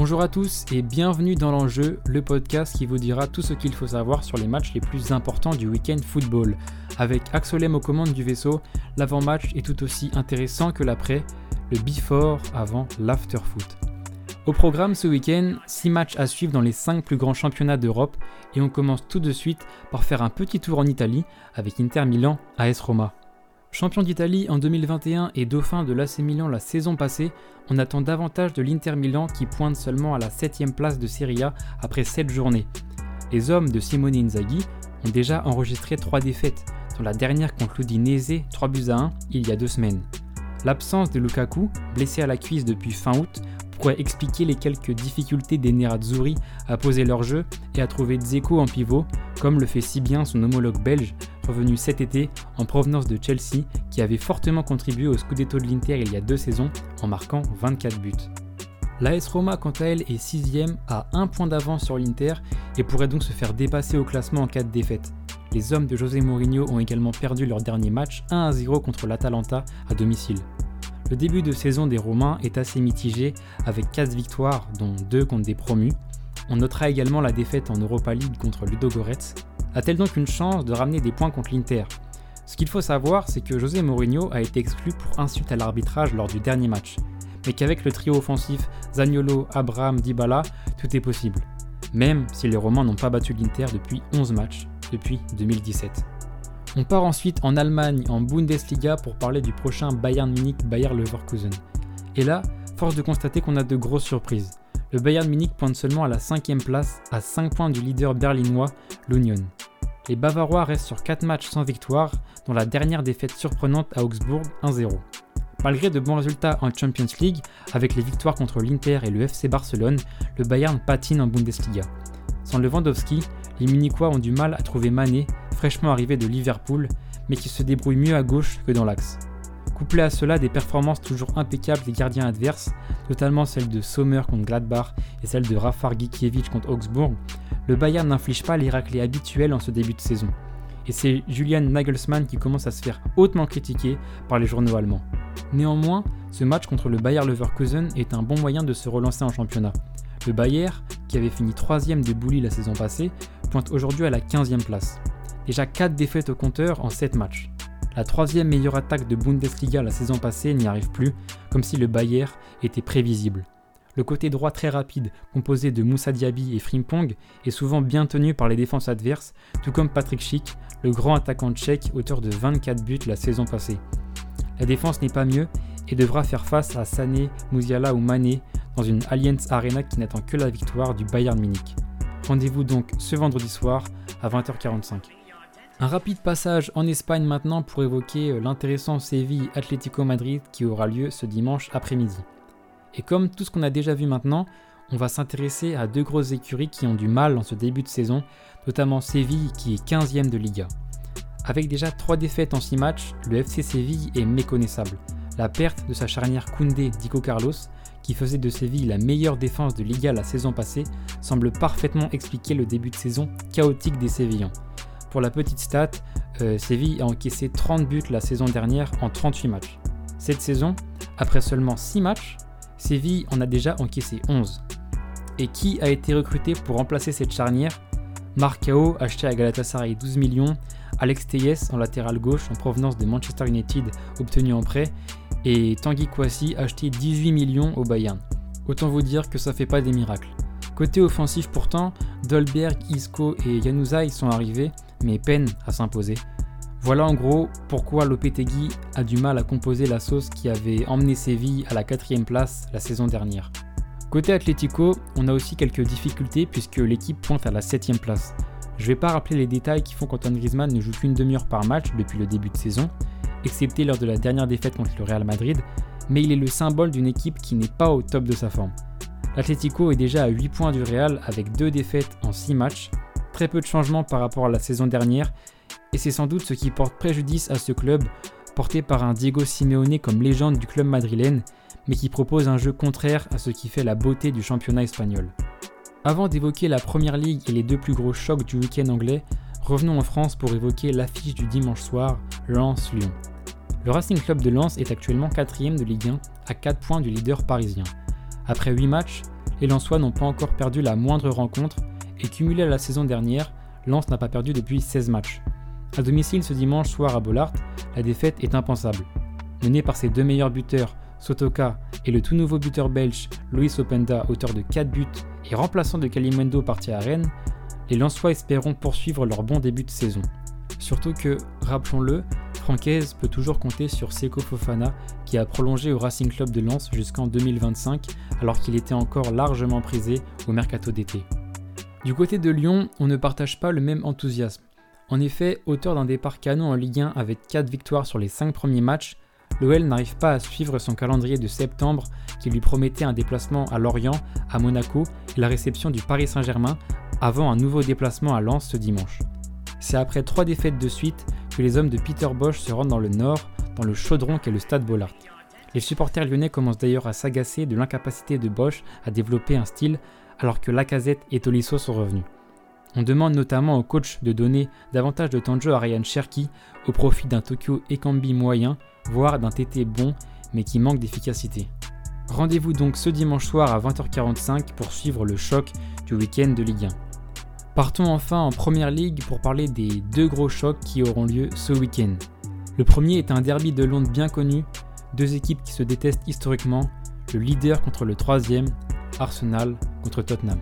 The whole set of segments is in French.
Bonjour à tous et bienvenue dans l'enjeu, le podcast qui vous dira tout ce qu'il faut savoir sur les matchs les plus importants du week-end football. Avec Axolem aux commandes du vaisseau, l'avant-match est tout aussi intéressant que l'après, le before avant l'after-foot. Au programme ce week-end, 6 matchs à suivre dans les 5 plus grands championnats d'Europe et on commence tout de suite par faire un petit tour en Italie avec Inter Milan AS Roma. Champion d'Italie en 2021 et dauphin de l'AC Milan la saison passée, on attend davantage de l'Inter Milan qui pointe seulement à la 7ème place de Serie A après 7 journées. Les hommes de Simone Inzaghi ont déjà enregistré 3 défaites, dont la dernière contre l'Udinese 3 buts à 1 il y a 2 semaines. L'absence de Lukaku, blessé à la cuisse depuis fin août, pourrait expliquer les quelques difficultés des Nerazzurri à poser leur jeu et à trouver Dzeko en pivot, comme le fait si bien son homologue belge, revenu cet été en provenance de Chelsea, qui avait fortement contribué au Scudetto de l'Inter il y a deux saisons en marquant 24 buts. L'AS Roma, quant à elle, est 6 à un point d'avance sur l'Inter et pourrait donc se faire dépasser au classement en cas de défaite. Les hommes de José Mourinho ont également perdu leur dernier match 1 0 contre l'Atalanta à domicile. Le début de saison des Romains est assez mitigé avec 4 victoires, dont 2 contre des promus. On notera également la défaite en Europa League contre Ludogorets. A-t-elle donc une chance de ramener des points contre l'Inter? Ce qu'il faut savoir, c'est que José Mourinho a été exclu pour insulte à l'arbitrage lors du dernier match, mais qu'avec le trio offensif Zaniolo, Abraham, Dybala, tout est possible. Même si les Romains n'ont pas battu l'Inter depuis 11 matchs, depuis 2017. On part ensuite en Allemagne, en Bundesliga, pour parler du prochain Bayern Munich-Bayer Leverkusen. Et là, force de constater qu'on a de grosses surprises. Le Bayern Munich pointe seulement à la 5 place, à 5 points du leader berlinois, l'Union. Les Bavarois restent sur 4 matchs sans victoire, dont la dernière défaite surprenante à Augsbourg 1-0. Malgré de bons résultats en Champions League, avec les victoires contre l'Inter et le FC Barcelone, le Bayern patine en Bundesliga. Sans Lewandowski, les Munichois ont du mal à trouver Mané, fraîchement arrivé de Liverpool, mais qui se débrouille mieux à gauche que dans l'axe. Couplé à cela des performances toujours impeccables des gardiens adverses, notamment celles de Sommer contre Gladbach et celle de Rafar Gikiewicz contre Augsbourg, le Bayern n'inflige pas les raclés habituels en ce début de saison. Et c'est Julian Nagelsmann qui commence à se faire hautement critiquer par les journaux allemands. Néanmoins, ce match contre le Bayer Leverkusen est un bon moyen de se relancer en championnat. Le Bayer, qui avait fini 3 de Bouli la saison passée, pointe aujourd'hui à la 15e place. Déjà 4 défaites au compteur en 7 matchs. La troisième meilleure attaque de Bundesliga la saison passée n'y arrive plus, comme si le Bayer était prévisible. Le côté droit très rapide, composé de Moussa Diaby et Frimpong, est souvent bien tenu par les défenses adverses, tout comme Patrick Schick, le grand attaquant tchèque, auteur de 24 buts la saison passée. La défense n'est pas mieux et devra faire face à Sané, Mouziala ou Mané dans une Allianz Arena qui n'attend que la victoire du Bayern Munich. Rendez-vous donc ce vendredi soir à 20h45. Un rapide passage en Espagne maintenant pour évoquer euh, l'intéressant Séville Atlético Madrid qui aura lieu ce dimanche après-midi. Et comme tout ce qu'on a déjà vu maintenant, on va s'intéresser à deux grosses écuries qui ont du mal en ce début de saison, notamment Séville qui est 15ème de Liga. Avec déjà 3 défaites en 6 matchs, le FC Séville est méconnaissable. La perte de sa charnière Koundé Dico Carlos, qui faisait de Séville la meilleure défense de Liga la saison passée, semble parfaitement expliquer le début de saison chaotique des Sévillans. Pour la petite stat, euh, Séville a encaissé 30 buts la saison dernière en 38 matchs. Cette saison, après seulement 6 matchs, Séville en a déjà encaissé 11. Et qui a été recruté pour remplacer cette charnière? Marcao, acheté à Galatasaray 12 millions, Alex Teyes en latéral gauche en provenance de Manchester United obtenu en prêt, et Tanguy Kouassi acheté 18 millions au Bayern. Autant vous dire que ça fait pas des miracles. Côté offensif pourtant, Dolberg, Isco et Januzaj sont arrivés, mais peine à s'imposer. Voilà en gros pourquoi Lopetegui a du mal à composer la sauce qui avait emmené Séville à la quatrième place la saison dernière. Côté Atlético, on a aussi quelques difficultés puisque l'équipe pointe à la septième place. Je vais pas rappeler les détails qui font qu'Antoine Griezmann ne joue qu'une demi-heure par match depuis le début de saison, excepté lors de la dernière défaite contre le Real Madrid, mais il est le symbole d'une équipe qui n'est pas au top de sa forme. L'Atlético est déjà à 8 points du Real avec 2 défaites en 6 matchs, très peu de changements par rapport à la saison dernière, et c'est sans doute ce qui porte préjudice à ce club, porté par un Diego Simeone comme légende du club madrilène, mais qui propose un jeu contraire à ce qui fait la beauté du championnat espagnol. Avant d'évoquer la première ligue et les deux plus gros chocs du week-end anglais, revenons en France pour évoquer l'affiche du dimanche soir, Lens-Lyon. Le Racing Club de Lens est actuellement 4ème de Ligue 1 à 4 points du leader parisien. Après 8 matchs, les Lensois n'ont pas encore perdu la moindre rencontre et cumulé à la saison dernière, Lens n'a pas perdu depuis 16 matchs. À domicile ce dimanche soir à Bollard, la défaite est impensable. Mené par ses deux meilleurs buteurs, Sotoka et le tout nouveau buteur belge Luis Openda, auteur de 4 buts et remplaçant de Kalimwendo parti à Rennes, les Lensois espéreront poursuivre leur bon début de saison. Surtout que, rappelons-le, Francaise peut toujours compter sur Seko Fofana qui a prolongé au Racing Club de Lens jusqu'en 2025 alors qu'il était encore largement prisé au mercato d'été. Du côté de Lyon, on ne partage pas le même enthousiasme. En effet, auteur d'un départ canon en Ligue 1 avec 4 victoires sur les 5 premiers matchs, l'OL n'arrive pas à suivre son calendrier de septembre qui lui promettait un déplacement à Lorient, à Monaco et la réception du Paris Saint-Germain avant un nouveau déplacement à Lens ce dimanche. C'est après trois défaites de suite que les hommes de Peter Bosch se rendent dans le nord, dans le chaudron qu'est le stade Bollard. Les supporters lyonnais commencent d'ailleurs à s'agacer de l'incapacité de Bosch à développer un style alors que Lacazette et Tolisso sont revenus. On demande notamment au coach de donner davantage de temps jeu à Ryan Cherky au profit d'un Tokyo Ekambi moyen, voire d'un TT bon mais qui manque d'efficacité. Rendez-vous donc ce dimanche soir à 20h45 pour suivre le choc du week-end de Ligue 1. Partons enfin en Première Ligue pour parler des deux gros chocs qui auront lieu ce week-end. Le premier est un derby de Londres bien connu, deux équipes qui se détestent historiquement, le leader contre le troisième, Arsenal contre Tottenham.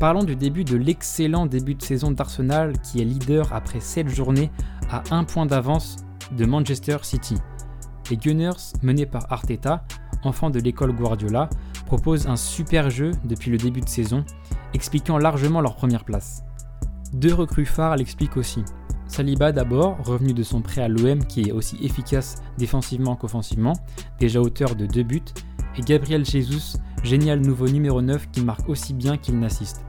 Parlons du début de l'excellent début de saison d'Arsenal qui est leader après 7 journées à un point d'avance de Manchester City. Les Gunners, menés par Arteta, enfant de l'école Guardiola, proposent un super jeu depuis le début de saison expliquant largement leur première place. Deux recrues phares l'expliquent aussi. Saliba d'abord, revenu de son prêt à l'OM qui est aussi efficace défensivement qu'offensivement, déjà auteur de deux buts, et Gabriel Jesus, génial nouveau numéro 9 qui marque aussi bien qu'il n'assiste.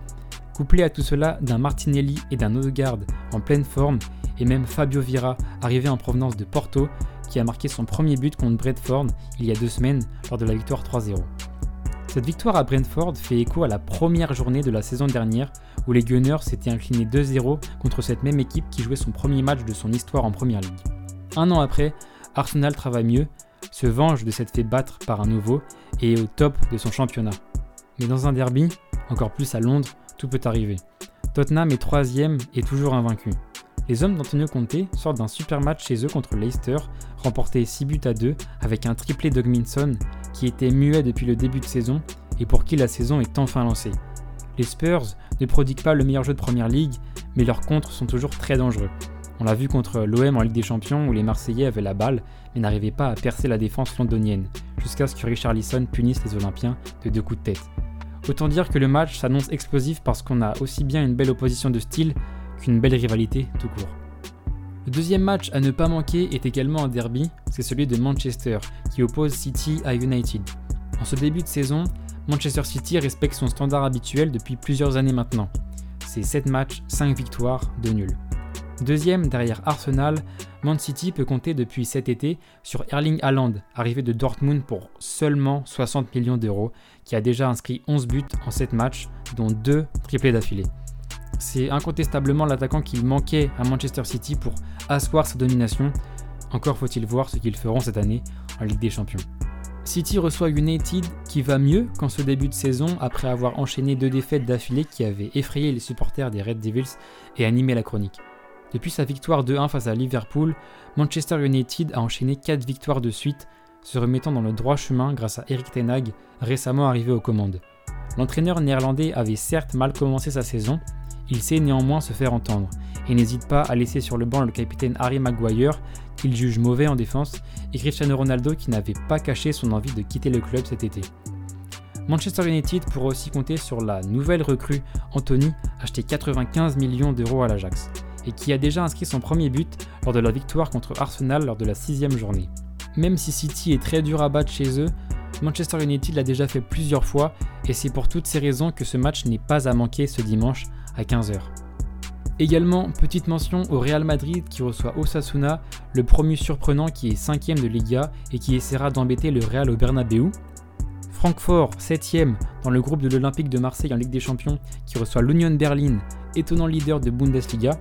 Couplé à tout cela d'un Martinelli et d'un Odegaard en pleine forme, et même Fabio Vira, arrivé en provenance de Porto, qui a marqué son premier but contre Bradford il y a deux semaines lors de la victoire 3-0. Cette victoire à Brentford fait écho à la première journée de la saison dernière où les Gunners s'étaient inclinés 2-0 contre cette même équipe qui jouait son premier match de son histoire en Première Ligue. Un an après, Arsenal travaille mieux, se venge de s'être fait battre par un nouveau et est au top de son championnat. Mais dans un derby, encore plus à Londres, tout peut arriver. Tottenham est troisième et toujours invaincu. Les hommes d'Antonio Conte sortent d'un super match chez eux contre Leicester, remporté 6 buts à 2 avec un triplé d'Ogminson qui était muet depuis le début de saison et pour qui la saison est enfin lancée. Les Spurs ne prodiguent pas le meilleur jeu de Première Ligue, mais leurs contres sont toujours très dangereux. On l'a vu contre l'OM en Ligue des Champions où les Marseillais avaient la balle mais n'arrivaient pas à percer la défense londonienne, jusqu'à ce que Richarlison punisse les Olympiens de deux coups de tête. Autant dire que le match s'annonce explosif parce qu'on a aussi bien une belle opposition de style qu'une belle rivalité tout court. Le deuxième match à ne pas manquer est également un derby, c'est celui de Manchester, qui oppose City à United. En ce début de saison, Manchester City respecte son standard habituel depuis plusieurs années maintenant. C'est 7 matchs, 5 victoires, 2 nuls. Deuxième, derrière Arsenal, Man City peut compter depuis cet été sur Erling Haaland, arrivé de Dortmund pour seulement 60 millions d'euros, qui a déjà inscrit 11 buts en 7 matchs, dont 2 triplés d'affilée. C'est incontestablement l'attaquant qui manquait à Manchester City pour asseoir sa domination. Encore faut-il voir ce qu'ils feront cette année en Ligue des Champions. City reçoit United qui va mieux qu'en ce début de saison après avoir enchaîné deux défaites d'affilée qui avaient effrayé les supporters des Red Devils et animé la chronique. Depuis sa victoire 2-1 face à Liverpool, Manchester United a enchaîné 4 victoires de suite, se remettant dans le droit chemin grâce à Eric Ten Hag, récemment arrivé aux commandes. L'entraîneur néerlandais avait certes mal commencé sa saison, il sait néanmoins se faire entendre et n'hésite pas à laisser sur le banc le capitaine Harry Maguire, qu'il juge mauvais en défense, et Cristiano Ronaldo qui n'avait pas caché son envie de quitter le club cet été. Manchester United pourra aussi compter sur la nouvelle recrue Anthony, acheté 95 millions d'euros à l'Ajax, et qui a déjà inscrit son premier but lors de la victoire contre Arsenal lors de la sixième journée. Même si City est très dur à battre chez eux, Manchester United l'a déjà fait plusieurs fois, et c'est pour toutes ces raisons que ce match n'est pas à manquer ce dimanche à 15h. Également, petite mention au Real Madrid qui reçoit Osasuna, le promu surprenant qui est 5ème de Liga et qui essaiera d'embêter le Real au Bernabeu. Francfort, 7ème dans le groupe de l'Olympique de Marseille en Ligue des Champions qui reçoit l'Union Berlin, étonnant leader de Bundesliga.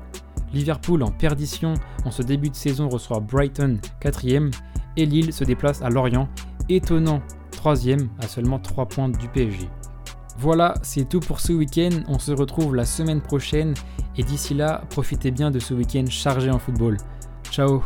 Liverpool en perdition en ce début de saison reçoit Brighton, 4ème. Et Lille se déplace à Lorient, étonnant 3ème à seulement 3 points du PSG. Voilà, c'est tout pour ce week-end. On se retrouve la semaine prochaine et d'ici là, profitez bien de ce week-end chargé en football. Ciao